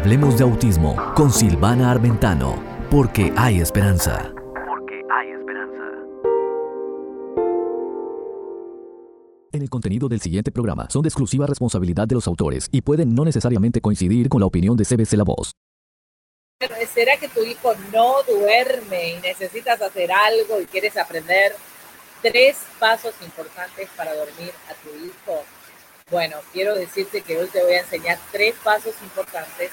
Hablemos de autismo con Silvana Armentano, porque hay esperanza. Porque hay esperanza. En el contenido del siguiente programa son de exclusiva responsabilidad de los autores y pueden no necesariamente coincidir con la opinión de CBC La Voz. ¿Será que tu hijo no duerme y necesitas hacer algo y quieres aprender tres pasos importantes para dormir a tu hijo? Bueno, quiero decirte que hoy te voy a enseñar tres pasos importantes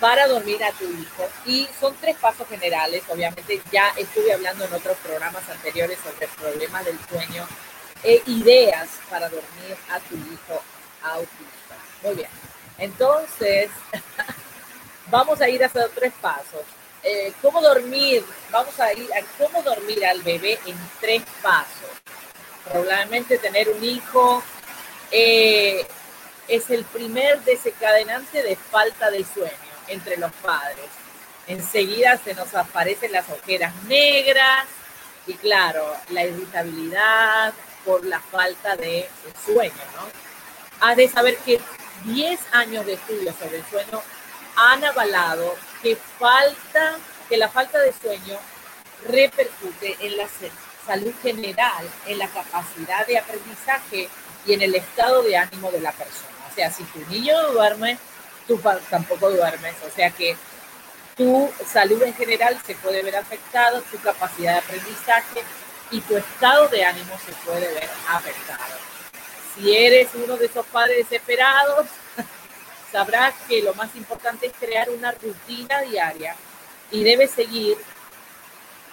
para dormir a tu hijo y son tres pasos generales. Obviamente ya estuve hablando en otros programas anteriores sobre problemas del sueño e ideas para dormir a tu hijo autista. Muy bien. Entonces, vamos a ir a hacer tres pasos. Eh, ¿Cómo dormir? Vamos a ir a cómo dormir al bebé en tres pasos. Probablemente tener un hijo eh, es el primer desencadenante de falta de sueño entre los padres. Enseguida se nos aparecen las ojeras negras y claro, la irritabilidad por la falta de sueño, ¿no? Has de saber que 10 años de estudio sobre el sueño han avalado que falta, que la falta de sueño repercute en la salud general, en la capacidad de aprendizaje y en el estado de ánimo de la persona. O sea, si tu niño duerme, tampoco duermes. O sea que tu salud en general se puede ver afectada, tu capacidad de aprendizaje y tu estado de ánimo se puede ver afectado. Si eres uno de esos padres desesperados, sabrás que lo más importante es crear una rutina diaria y debes seguir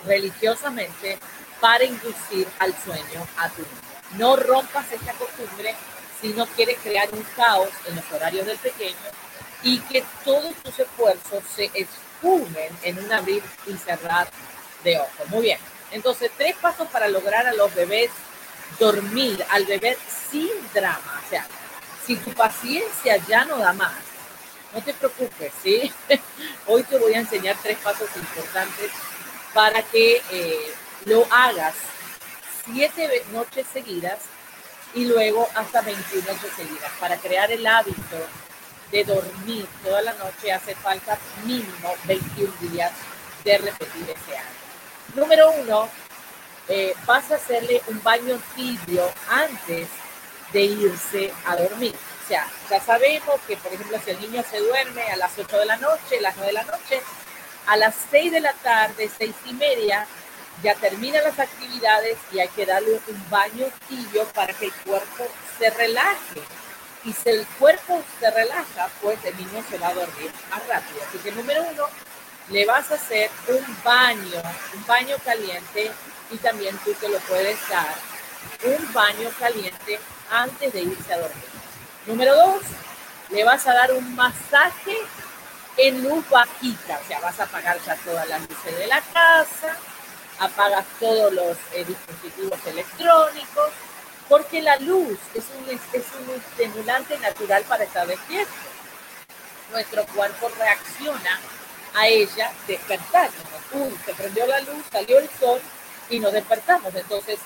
religiosamente para inducir al sueño a tu niño. No rompas esta costumbre si no quieres crear un caos en los horarios del pequeño y que todos tus esfuerzos se esfumen en un abrir y cerrar de ojos. Muy bien. Entonces, tres pasos para lograr a los bebés dormir al bebé sin drama. O sea, si tu paciencia ya no da más, no te preocupes, ¿sí? Hoy te voy a enseñar tres pasos importantes para que eh, lo hagas siete noches seguidas y luego hasta 21 noches seguidas. Para crear el hábito de dormir toda la noche hace falta mínimo 21 días de repetir ese año. Número uno, eh, vas a hacerle un baño tibio antes de irse a dormir. O sea, ya sabemos que, por ejemplo, si el niño se duerme a las 8 de la noche, las 9 de la noche, a las 6 de la tarde, 6 y media, ya terminan las actividades y hay que darle un baño tibio para que el cuerpo se relaje. Y si el cuerpo se relaja, pues el niño se va a dormir más rápido. Así que número uno, le vas a hacer un baño, un baño caliente y también tú te lo puedes dar un baño caliente antes de irse a dormir. Número dos, le vas a dar un masaje en luz bajita, o sea, vas a apagar ya todas las luces de la casa, apagas todos los eh, dispositivos electrónicos, porque la luz es un, es un estimulante natural para estar despierto. Nuestro cuerpo reacciona a ella despertándonos. Uy, se prendió la luz, salió el sol y nos despertamos. Entonces,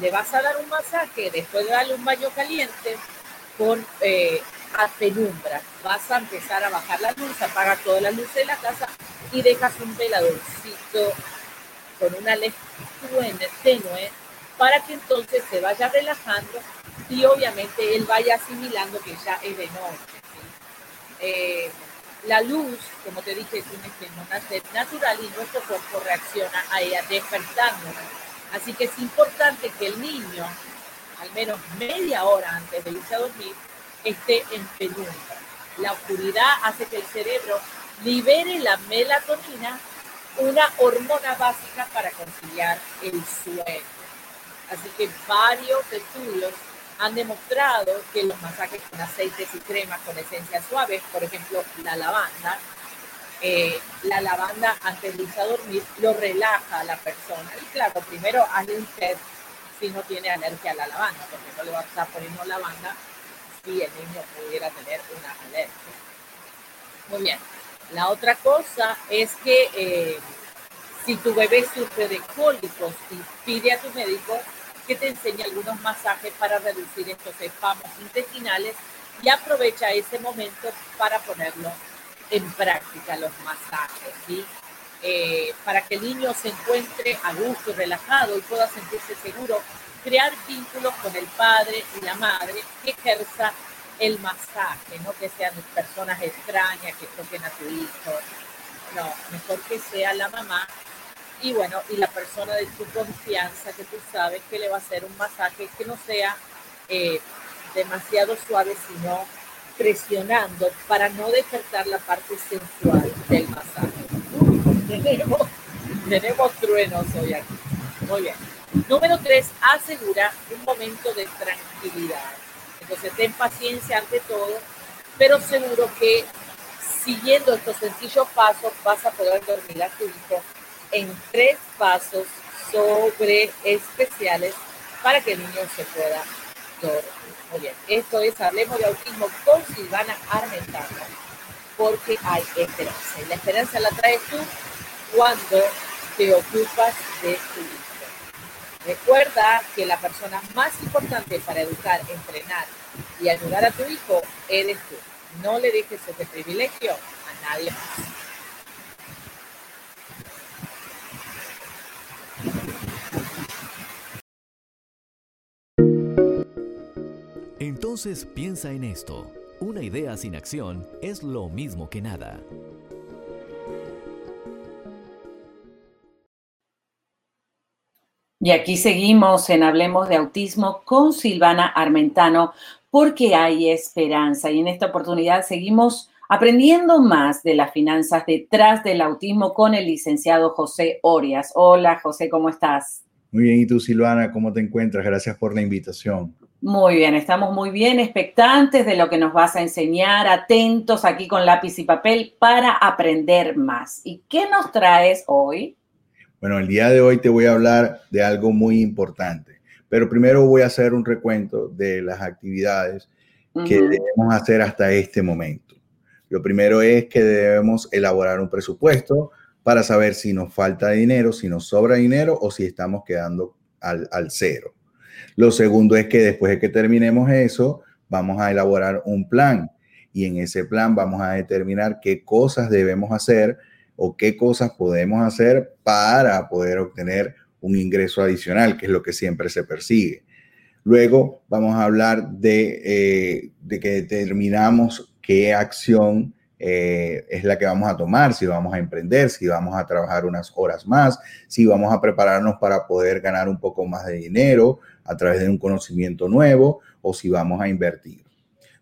le vas a dar un masaje, después de darle un baño caliente con eh, penumbra. Vas a empezar a bajar la luz, apaga toda la luz de la casa y dejas un veladorcito con una luz tenue para que entonces se vaya relajando y obviamente él vaya asimilando que ya es de noche. Eh, la luz, como te dije, es un estímulo natural y nuestro cuerpo reacciona a ella despertando. Así que es importante que el niño, al menos media hora antes de irse a dormir, esté en penumbra. La oscuridad hace que el cerebro libere la melatonina una hormona básica para conciliar el sueño. Así que varios estudios han demostrado que los masajes con aceites y cremas con esencias suaves, por ejemplo la lavanda, eh, la lavanda antes de irse a dormir lo relaja a la persona. Y claro, primero hazle un test si no tiene alergia a la lavanda, porque no le va a estar poniendo lavanda si el niño pudiera tener una alergia. Muy bien. La otra cosa es que eh, si tu bebé sufre de cólicos y pide a tu médico que te enseñe algunos masajes para reducir estos espasmos intestinales y aprovecha ese momento para ponerlo en práctica los masajes, ¿sí? Eh, para que el niño se encuentre a gusto, relajado y pueda sentirse seguro, crear vínculos con el padre y la madre que ejerza el masaje, no que sean personas extrañas que toquen a tu hijo, no, mejor que sea la mamá y bueno, y la persona de tu confianza que tú sabes que le va a hacer un masaje que no sea eh, demasiado suave, sino presionando para no despertar la parte sensual del masaje. tenemos, tenemos truenos hoy aquí. Muy bien. Número tres, asegura un momento de tranquilidad. Entonces, ten paciencia ante todo, pero seguro que siguiendo estos sencillos pasos vas a poder dormir a tu hijo en tres pasos sobre especiales para que el niño se pueda dormir. Muy bien, esto es Hablemos de Autismo con Silvana Armentano, porque hay esperanza. Y la esperanza la traes tú cuando te ocupas de tu hijo. Recuerda que la persona más importante para educar, entrenar y ayudar a tu hijo eres tú. No le dejes ese privilegio a nadie más. Entonces piensa en esto. Una idea sin acción es lo mismo que nada. Y aquí seguimos en Hablemos de Autismo con Silvana Armentano porque hay esperanza y en esta oportunidad seguimos aprendiendo más de las finanzas detrás del autismo con el licenciado José Orias. Hola José, ¿cómo estás? Muy bien, ¿y tú Silvana? ¿Cómo te encuentras? Gracias por la invitación. Muy bien, estamos muy bien, expectantes de lo que nos vas a enseñar, atentos aquí con lápiz y papel para aprender más. ¿Y qué nos traes hoy? Bueno, el día de hoy te voy a hablar de algo muy importante. Pero primero voy a hacer un recuento de las actividades que debemos hacer hasta este momento. Lo primero es que debemos elaborar un presupuesto para saber si nos falta dinero, si nos sobra dinero o si estamos quedando al, al cero. Lo segundo es que después de que terminemos eso, vamos a elaborar un plan y en ese plan vamos a determinar qué cosas debemos hacer o qué cosas podemos hacer para poder obtener un ingreso adicional, que es lo que siempre se persigue. Luego vamos a hablar de, eh, de que determinamos qué acción eh, es la que vamos a tomar, si vamos a emprender, si vamos a trabajar unas horas más, si vamos a prepararnos para poder ganar un poco más de dinero a través de un conocimiento nuevo o si vamos a invertir.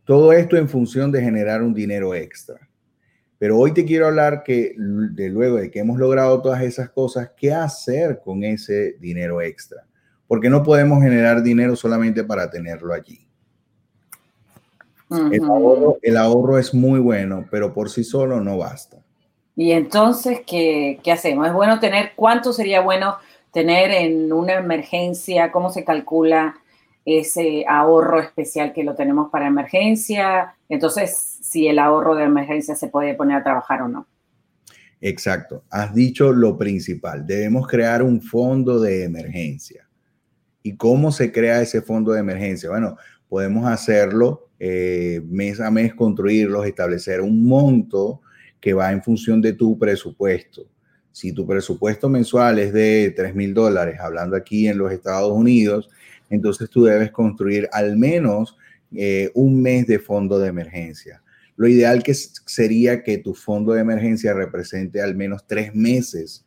Todo esto en función de generar un dinero extra. Pero hoy te quiero hablar que de luego de que hemos logrado todas esas cosas, ¿qué hacer con ese dinero extra? Porque no podemos generar dinero solamente para tenerlo allí. El, ahorro, es muy bueno, pero por sí solo no basta. Y entonces, ¿qué, ¿qué hacemos? ¿Es bueno tener, cuánto sería bueno tener en una emergencia? ¿Cómo se calcula ese ahorro especial que lo tenemos para emergencia? Entonces, si el ahorro de emergencia se puede poner a trabajar o no. Exacto. Has dicho lo principal. Debemos crear un fondo de emergencia. ¿Y cómo se crea ese fondo de emergencia? Bueno, podemos hacerlo eh, mes a mes, construirlos, establecer un monto que va en función de tu presupuesto. Si tu presupuesto mensual es de 3 mil dólares, hablando aquí en los Estados Unidos, entonces tú debes construir al menos eh, un mes de fondo de emergencia. Lo ideal que sería que tu fondo de emergencia represente al menos tres meses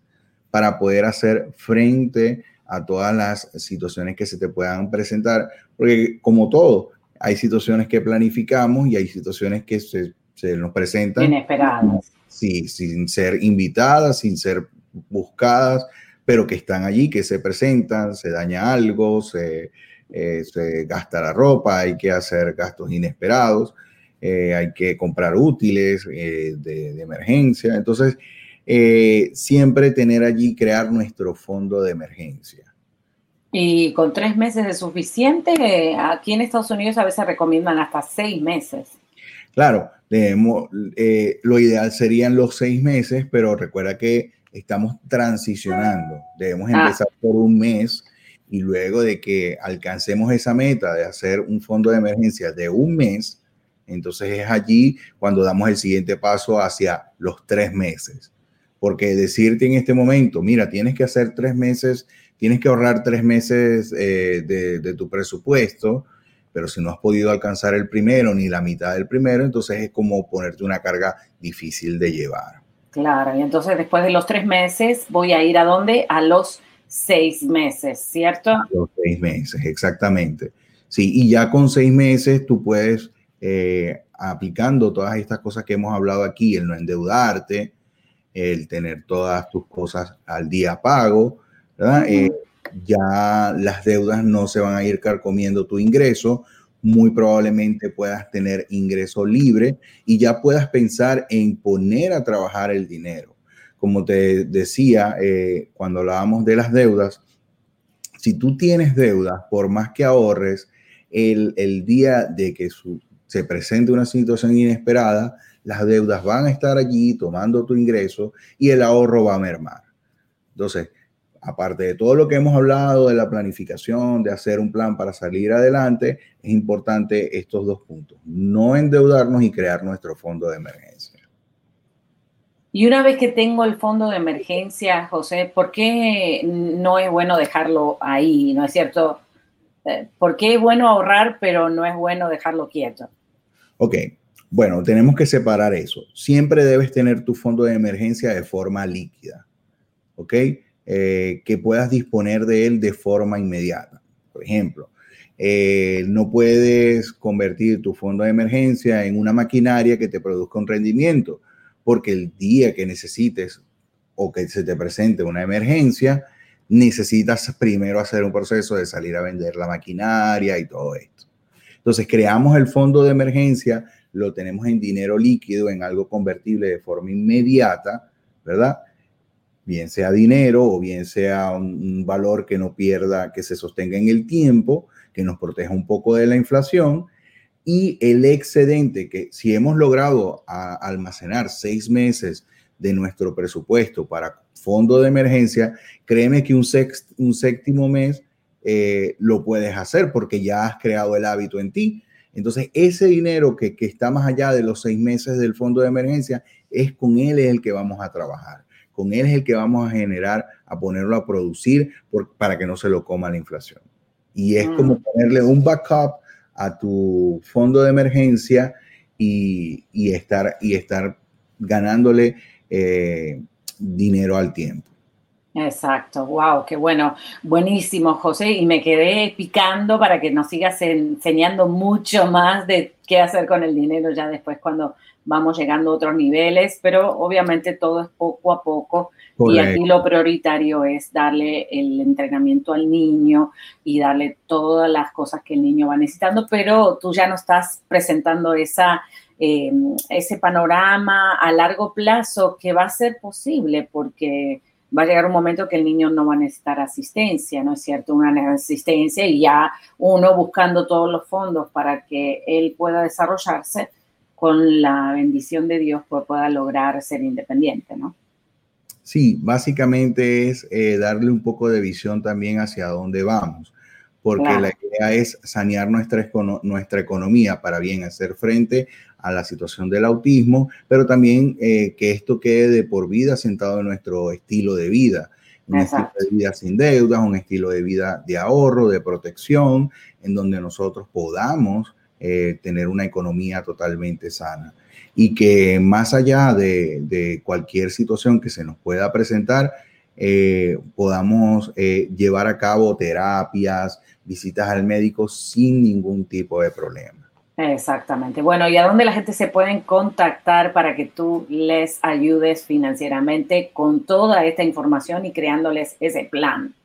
para poder hacer frente a todas las situaciones que se te puedan presentar, porque como todo, hay situaciones que planificamos y hay situaciones que se, nos presentan. Inesperadas. Sí, sin ser invitadas, sin ser buscadas, pero que están allí, que se presentan, se daña algo, se, eh, se gasta la ropa, hay que hacer gastos inesperados. Eh, hay que comprar útiles eh, de, emergencia. Entonces, siempre tener allí, crear nuestro fondo de emergencia. Y con tres meses es suficiente. Aquí en Estados Unidos a veces recomiendan hasta seis meses. Claro, debemos, lo ideal serían los seis meses, pero recuerda que estamos transicionando. Debemos ah. empezar por un mes y luego de que alcancemos esa meta de hacer un fondo de emergencia de un mes, Entonces es allí cuando damos el siguiente paso hacia los tres meses. Porque decirte en este momento, mira, tienes que hacer tres meses, tienes que ahorrar tres meses eh, de, tu presupuesto, pero si no has podido alcanzar el primero ni la mitad del primero, entonces es como ponerte una carga difícil de llevar. Claro, y entonces después de los tres meses voy a ir a dónde? A los seis meses, ¿cierto? A los seis meses, exactamente. Sí, y ya con seis meses tú puedes, eh, aplicando todas estas cosas que hemos hablado aquí, el no endeudarte, el tener todas tus cosas al día pago, eh, ya las deudas no se van a ir carcomiendo tu ingreso, muy probablemente puedas tener ingreso libre y ya puedas pensar en poner a trabajar el dinero. Como te decía, eh, cuando hablábamos de las deudas, si tú tienes deudas, por más que ahorres, el, día de que se presente una situación inesperada, las deudas van a estar allí tomando tu ingreso y el ahorro va a mermar. Entonces, aparte de todo lo que hemos hablado de la planificación, de hacer un plan para salir adelante, es importante estos dos puntos, no endeudarnos y crear nuestro fondo de emergencia. Y una vez que tengo el fondo de emergencia, José, ¿por qué no es bueno dejarlo ahí? ¿No es cierto? Eh, ¿Por qué es bueno ahorrar, pero no es bueno dejarlo quieto? Ok, bueno, tenemos que separar eso. Siempre debes tener tu fondo de emergencia de forma líquida, ¿ok? Eh, que puedas disponer de él de forma inmediata. Por ejemplo, eh, no puedes convertir tu fondo de emergencia en una maquinaria que te produzca un rendimiento, porque el día que necesites o que se te presente una emergencia, necesitas primero hacer un proceso de salir a vender la maquinaria y todo esto. Entonces, creamos el fondo de emergencia, lo tenemos en dinero líquido, en algo convertible de forma inmediata, ¿verdad? Bien sea dinero o bien sea un, valor que no pierda, que se sostenga en el tiempo, que nos proteja un poco de la inflación. Y el excedente, que si hemos logrado almacenar seis meses de nuestro presupuesto para fondo de emergencia, créeme que un, un séptimo mes eh, lo puedes hacer porque ya has creado el hábito en ti. Entonces, ese dinero que, que, está más allá de los seis meses del fondo de emergencia, es con él el que vamos a trabajar. Con él es el que vamos a generar, a ponerlo a producir para que no se lo coma la inflación. Y es como mm. ponerle un backup a tu fondo de emergencia y, y estar, y estar ganándole eh, dinero al tiempo. Exacto, wow, qué bueno, buenísimo, José. Y me quedé picando para que nos sigas enseñando mucho más de qué hacer con el dinero ya después cuando vamos llegando a otros niveles, pero obviamente todo es poco a poco. Y aquí lo prioritario es darle el entrenamiento al niño y darle todas las cosas que el niño va necesitando, pero tú ya no estás presentando esa eh, ese panorama a largo plazo que va a ser posible porque va a llegar un momento que el niño no va a necesitar asistencia, ¿no es cierto? Una asistencia y ya uno buscando todos los fondos para que él pueda desarrollarse con la bendición de Dios pues pueda lograr ser independiente, ¿no? Sí, básicamente es eh, darle un poco de visión también hacia dónde vamos porque la idea es sanear nuestra, nuestra economía para bien hacer frente a la situación del autismo, pero también eh, que esto quede de por vida sentado en nuestro estilo de vida, un estilo de vida sin deudas, un estilo de vida de ahorro, de protección, en donde nosotros podamos eh, tener una economía totalmente sana y que más allá de, de cualquier situación que se nos pueda presentar, eh, podamos llevar a cabo terapias, visitas al médico sin ningún tipo de problema. Exactamente. Bueno, ¿y a dónde la gente se puede contactar para que tú les ayudes financieramente con toda esta información y creándoles ese plan?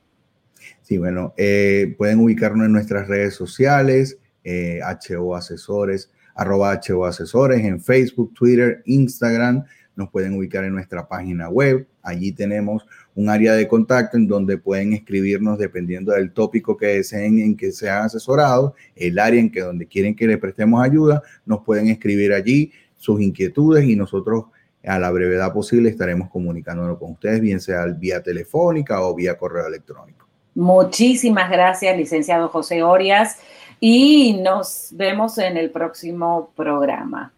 Sí, bueno, eh, pueden ubicarnos en nuestras redes sociales, eh, HO Asesores, arroba HO Asesores, en Facebook, Twitter, Instagram. Nos pueden ubicar en nuestra página web. Allí tenemos un área de contacto en donde pueden escribirnos dependiendo del tópico que deseen en que sean asesorados, el área en que donde quieren que le prestemos ayuda, nos pueden escribir allí sus inquietudes y nosotros a la brevedad posible estaremos comunicándonos con ustedes, bien sea vía telefónica o vía correo electrónico. Muchísimas gracias, licenciado José Orias. Y nos vemos en el próximo programa.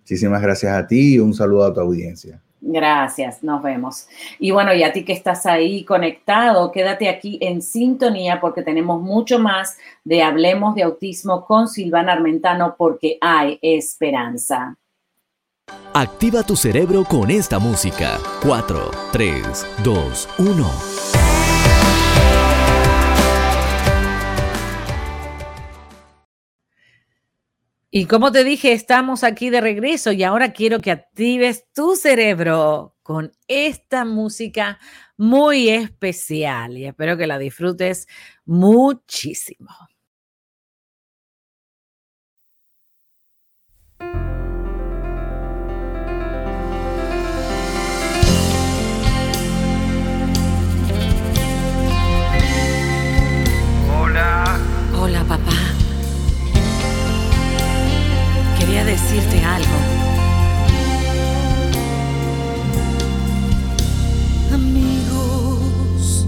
Muchísimas gracias a ti y un saludo a tu audiencia. Gracias, nos vemos. Y bueno, y a ti que estás ahí conectado, quédate aquí en sintonía porque tenemos mucho más de Hablemos de Autismo con Silvana Armentano porque hay esperanza. Activa tu cerebro con esta música. 4, 3, 2, 1. Y como te dije, estamos aquí de regreso y ahora quiero que actives tu cerebro con esta música muy especial y espero que la disfrutes muchísimo. Hola. Hola papá. Decirte algo. Amigos,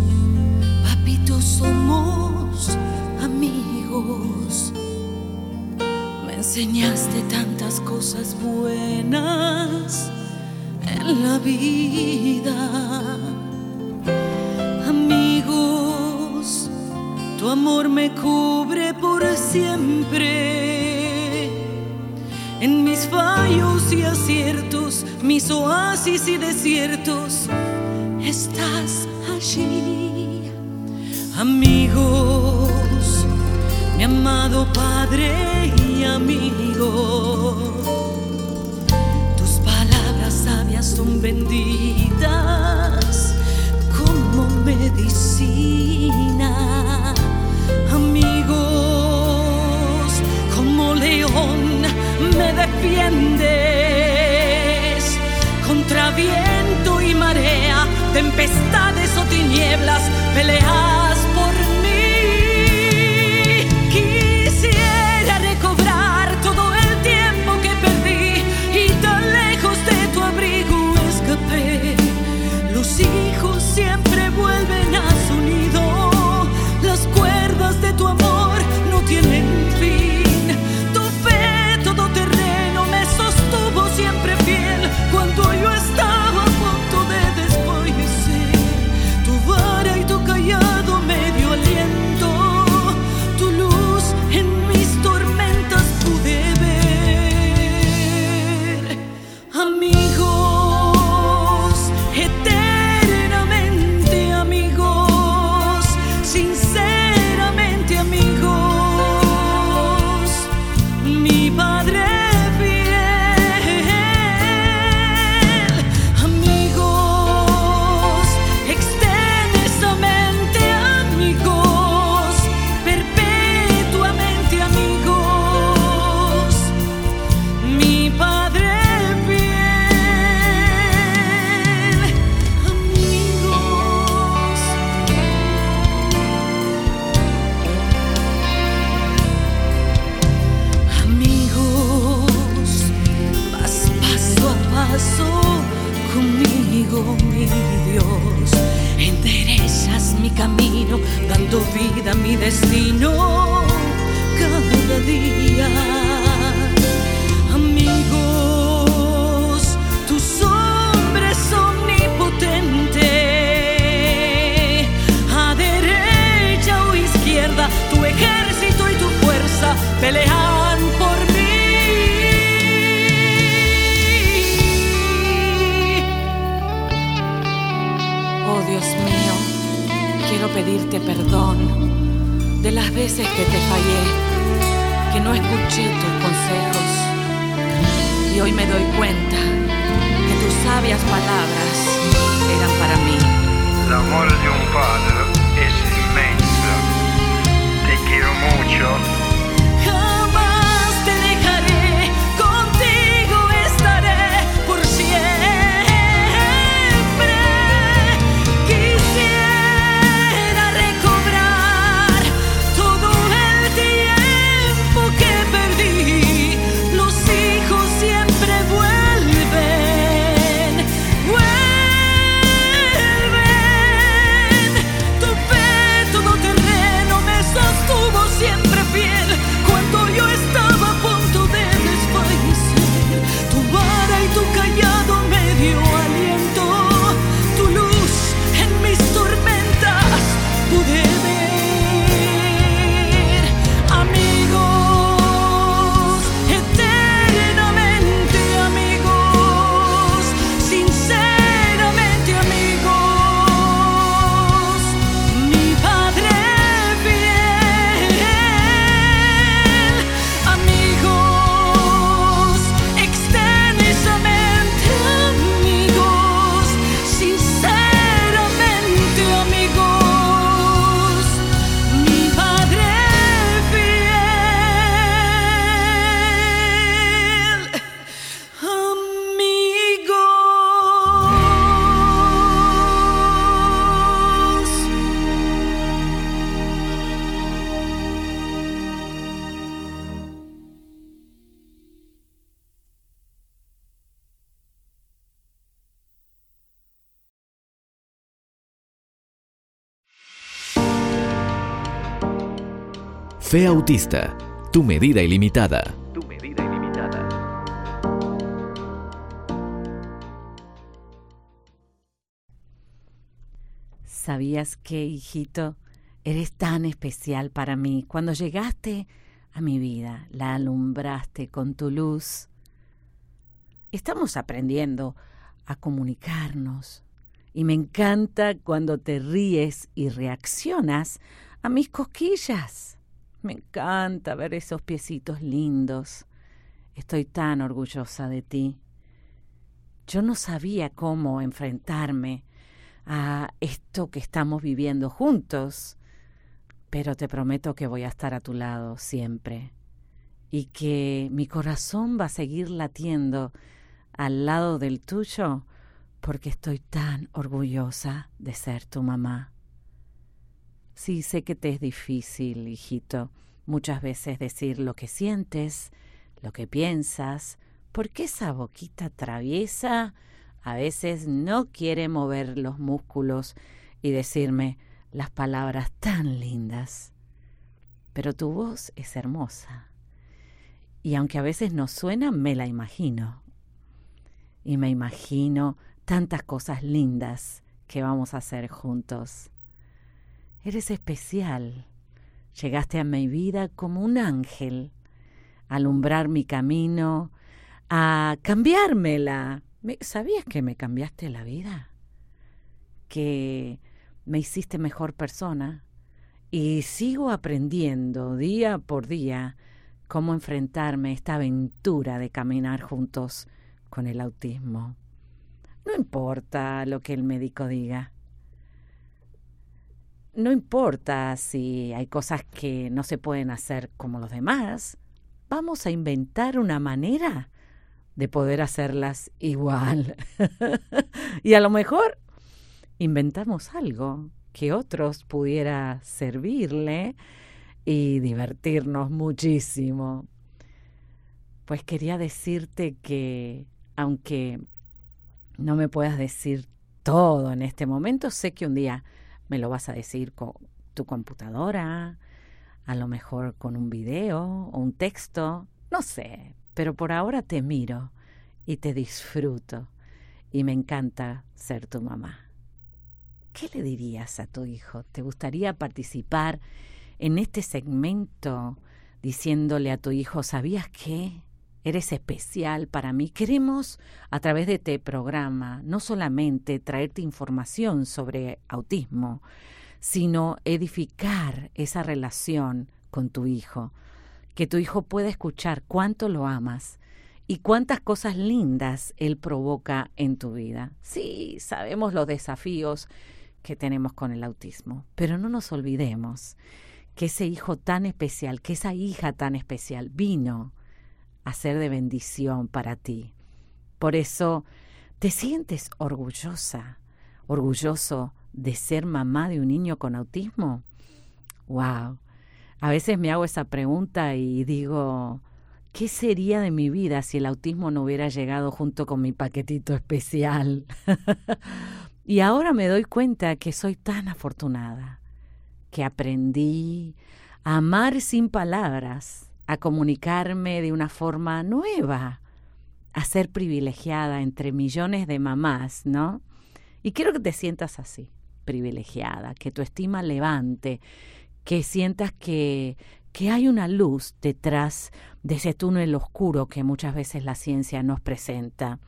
papito, somos amigos. Me enseñaste tantas cosas buenas en la vida. Amigos, tu amor me cubre por siempre. En mis fallos y aciertos, mis oasis y desiertos, estás allí. Amigos, mi amado Padre y amigo, tus palabras sabias son benditas tempestades o tinieblas, peleas Dios. Enderezas mi camino, dando vida a mi destino cada día. Amigos, tus hombres omnipotente, a derecha o izquierda, tu ejército y tu fuerza pelean pedirte perdón de las veces que te fallé, que no escuché tus consejos. Y hoy me doy cuenta que tus sabias palabras eran para mí. Fe Autista, tu medida ilimitada. Tu medida ilimitada. ¿Sabías que, hijito, eres tan especial para mí? Cuando llegaste a mi vida, la alumbraste con tu luz. Estamos aprendiendo a comunicarnos y me encanta cuando te ríes y reaccionas a mis cosquillas. Me encanta ver esos piecitos lindos. Estoy tan orgullosa de ti. Yo no sabía cómo enfrentarme a esto que estamos viviendo juntos, pero te prometo que voy a estar a tu lado siempre y que mi corazón va a seguir latiendo al lado del tuyo porque estoy tan orgullosa de ser tu mamá. Sí, sé que te es difícil, hijito, muchas veces decir lo que sientes, lo que piensas, porque esa boquita traviesa a veces no quiere mover los músculos y decirme las palabras tan lindas. Pero tu voz es hermosa. Y aunque a veces no suena, me la imagino. Y me imagino tantas cosas lindas que vamos a hacer juntos. Eres especial. Llegaste a mi vida como un ángel, a alumbrar mi camino, a cambiármela. ¿Sabías que me cambiaste la vida? Que me hiciste mejor persona y sigo aprendiendo día por día cómo enfrentarme a esta aventura de caminar juntos con el autismo. No importa lo que el médico diga. No importa si hay cosas que no se pueden hacer como los demás. Vamos a inventar una manera de poder hacerlas igual. y a lo mejor inventamos algo que otros pudiera servirle y divertirnos muchísimo. Pues quería decirte que aunque no me puedas decir todo en este momento, sé que un día me lo vas a decir con tu computadora, a lo mejor con un video o un texto, no sé, pero por ahora te miro y te disfruto y me encanta ser tu mamá. ¿Qué le dirías a tu hijo? ¿Te gustaría participar en este segmento diciéndole a tu hijo, ¿sabías qué? Eres especial para mí. Queremos, a través de este programa, no solamente traerte información sobre autismo, sino edificar esa relación con tu hijo. Que tu hijo pueda escuchar cuánto lo amas y cuántas cosas lindas él provoca en tu vida. Sí, sabemos los desafíos que tenemos con el autismo, pero no nos olvidemos que ese hijo tan especial, que esa hija tan especial vino a ser de bendición para ti. Por eso, ¿te sientes orgullosa, orgulloso de ser mamá de un niño con autismo? ¡Wow! A veces me hago esa pregunta y digo, ¿qué sería de mi vida si el autismo no hubiera llegado junto con mi paquetito especial? y ahora me doy cuenta que soy tan afortunada, que aprendí a amar sin palabras, a comunicarme de una forma nueva, a ser privilegiada entre millones de mamás, ¿no? Y quiero que te sientas así, privilegiada, que tu estima levante, que sientas que, que hay una luz detrás de ese túnel oscuro que muchas veces la ciencia nos presenta.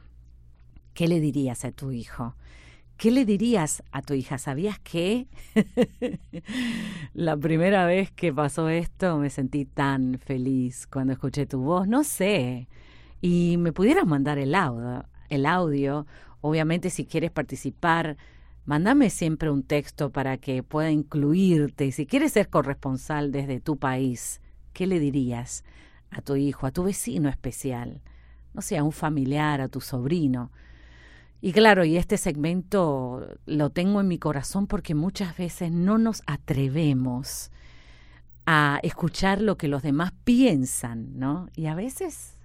¿Qué le dirías a tu hijo? ¿Qué le dirías a tu hija? ¿Sabías que la primera vez que pasó esto me sentí tan feliz cuando escuché tu voz? No sé. Y me pudieras mandar el audio, el audio. Obviamente si quieres participar, mándame siempre un texto para que pueda incluirte. Y si quieres ser corresponsal desde tu país, ¿qué le dirías a tu hijo, a tu vecino especial? No sé, a un familiar, a tu sobrino y claro, y este segmento lo tengo en mi corazón porque muchas veces no nos atrevemos a escuchar lo que los demás piensan, ¿no? Y a veces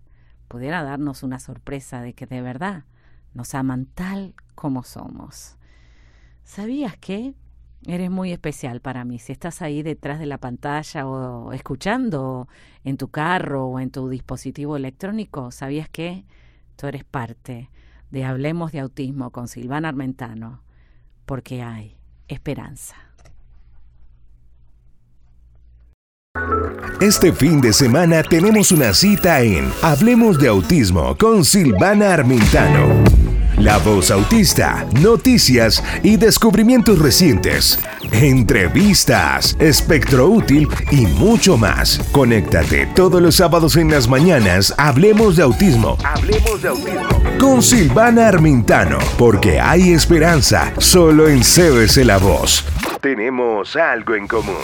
pudiera darnos una sorpresa de que de verdad nos aman tal como somos. ¿Sabías que Eres muy especial para mí. Si estás ahí detrás de la pantalla o escuchando en tu carro o en tu dispositivo electrónico, ¿sabías que tú eres parte de Hablemos de Autismo con Silvana Armentano? Porque hay esperanza. Este fin de semana tenemos una cita en Hablemos de Autismo con Silvana Armentano. La voz autista, noticias y descubrimientos recientes, entrevistas, espectro útil y mucho más. Conéctate todos los sábados en las mañanas. Hablemos de autismo. Hablemos de autismo. Con Silvana Armintano, porque hay esperanza solo en CBC La Voz. Tenemos algo en común.